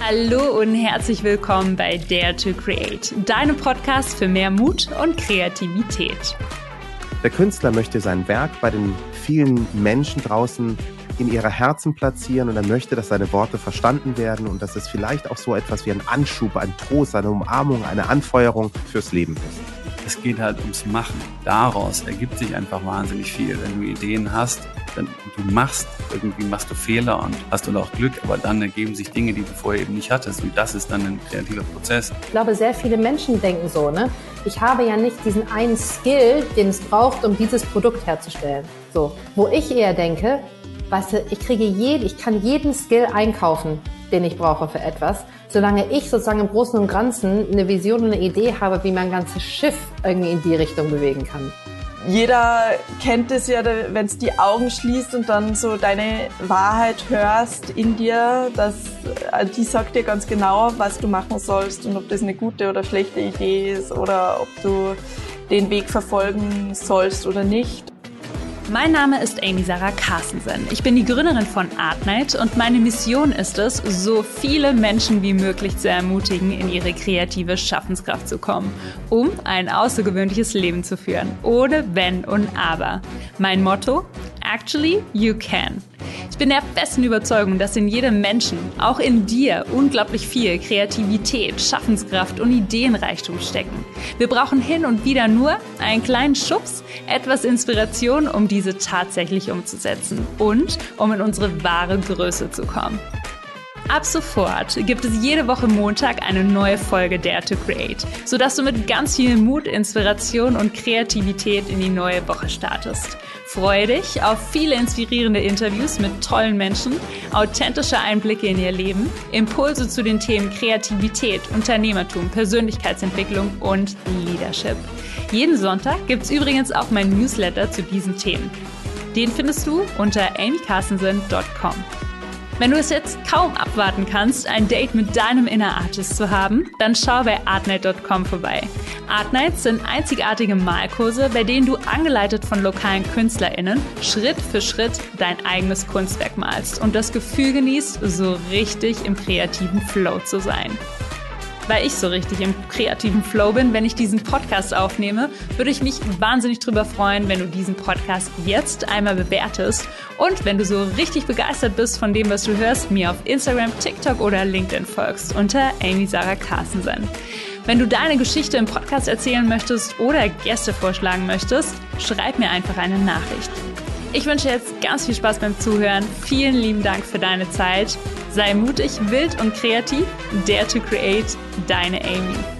Hallo und herzlich willkommen bei Dare to Create, deinem Podcast für mehr Mut und Kreativität. Der Künstler möchte sein Werk bei den vielen Menschen draußen in ihre Herzen platzieren und er möchte, dass seine Worte verstanden werden und dass es vielleicht auch so etwas wie ein Anschub, ein Trost, eine Umarmung, eine Anfeuerung fürs Leben ist es geht halt ums Machen. Daraus ergibt sich einfach wahnsinnig viel. Wenn du Ideen hast, dann du machst, irgendwie machst du Fehler und hast du auch Glück, aber dann ergeben sich Dinge, die du vorher eben nicht hattest. Und das ist dann ein kreativer Prozess. Ich glaube, sehr viele Menschen denken so, ne? Ich habe ja nicht diesen einen Skill, den es braucht, um dieses Produkt herzustellen. So. Wo ich eher denke, weißt du, ich kriege jeden, ich kann jeden Skill einkaufen, den ich brauche für etwas solange ich sozusagen im Großen und Ganzen eine Vision und eine Idee habe, wie mein ganzes Schiff irgendwie in die Richtung bewegen kann. Jeder kennt es ja, wenn es die Augen schließt und dann so deine Wahrheit hörst in dir, dass äh, die sagt dir ganz genau, was du machen sollst und ob das eine gute oder schlechte Idee ist oder ob du den Weg verfolgen sollst oder nicht. Mein Name ist Amy Sarah Carstensen. Ich bin die Gründerin von Artnight und meine Mission ist es, so viele Menschen wie möglich zu ermutigen, in ihre kreative Schaffenskraft zu kommen, um ein außergewöhnliches Leben zu führen, ohne Wenn und Aber. Mein Motto? Actually, you can. Ich bin der festen Überzeugung, dass in jedem Menschen, auch in dir, unglaublich viel Kreativität, Schaffenskraft und Ideenreichtum stecken. Wir brauchen hin und wieder nur einen kleinen Schubs, etwas Inspiration, um diese tatsächlich umzusetzen und um in unsere wahre Größe zu kommen. Ab sofort gibt es jede Woche Montag eine neue Folge Dare to Create, sodass du mit ganz viel Mut, Inspiration und Kreativität in die neue Woche startest. Freue dich auf viele inspirierende Interviews mit tollen Menschen, authentische Einblicke in ihr Leben, Impulse zu den Themen Kreativität, Unternehmertum, Persönlichkeitsentwicklung und Leadership. Jeden Sonntag gibt es übrigens auch mein Newsletter zu diesen Themen. Den findest du unter amycarstensen.com. Wenn du es jetzt kaum abwarten kannst, ein Date mit deinem Inner Artist zu haben, dann schau bei artnight.com vorbei. Artnights sind einzigartige Malkurse, bei denen du angeleitet von lokalen KünstlerInnen Schritt für Schritt dein eigenes Kunstwerk malst und das Gefühl genießt, so richtig im kreativen Flow zu sein weil ich so richtig im kreativen Flow bin, wenn ich diesen Podcast aufnehme, würde ich mich wahnsinnig drüber freuen, wenn du diesen Podcast jetzt einmal bewertest und wenn du so richtig begeistert bist von dem, was du hörst, mir auf Instagram, TikTok oder LinkedIn folgst unter Amy Sarah Carstensen. Wenn du deine Geschichte im Podcast erzählen möchtest oder Gäste vorschlagen möchtest, schreib mir einfach eine Nachricht. Ich wünsche jetzt ganz viel Spaß beim Zuhören. Vielen lieben Dank für deine Zeit. Sei mutig, wild und kreativ. Dare to create. Deine Amy.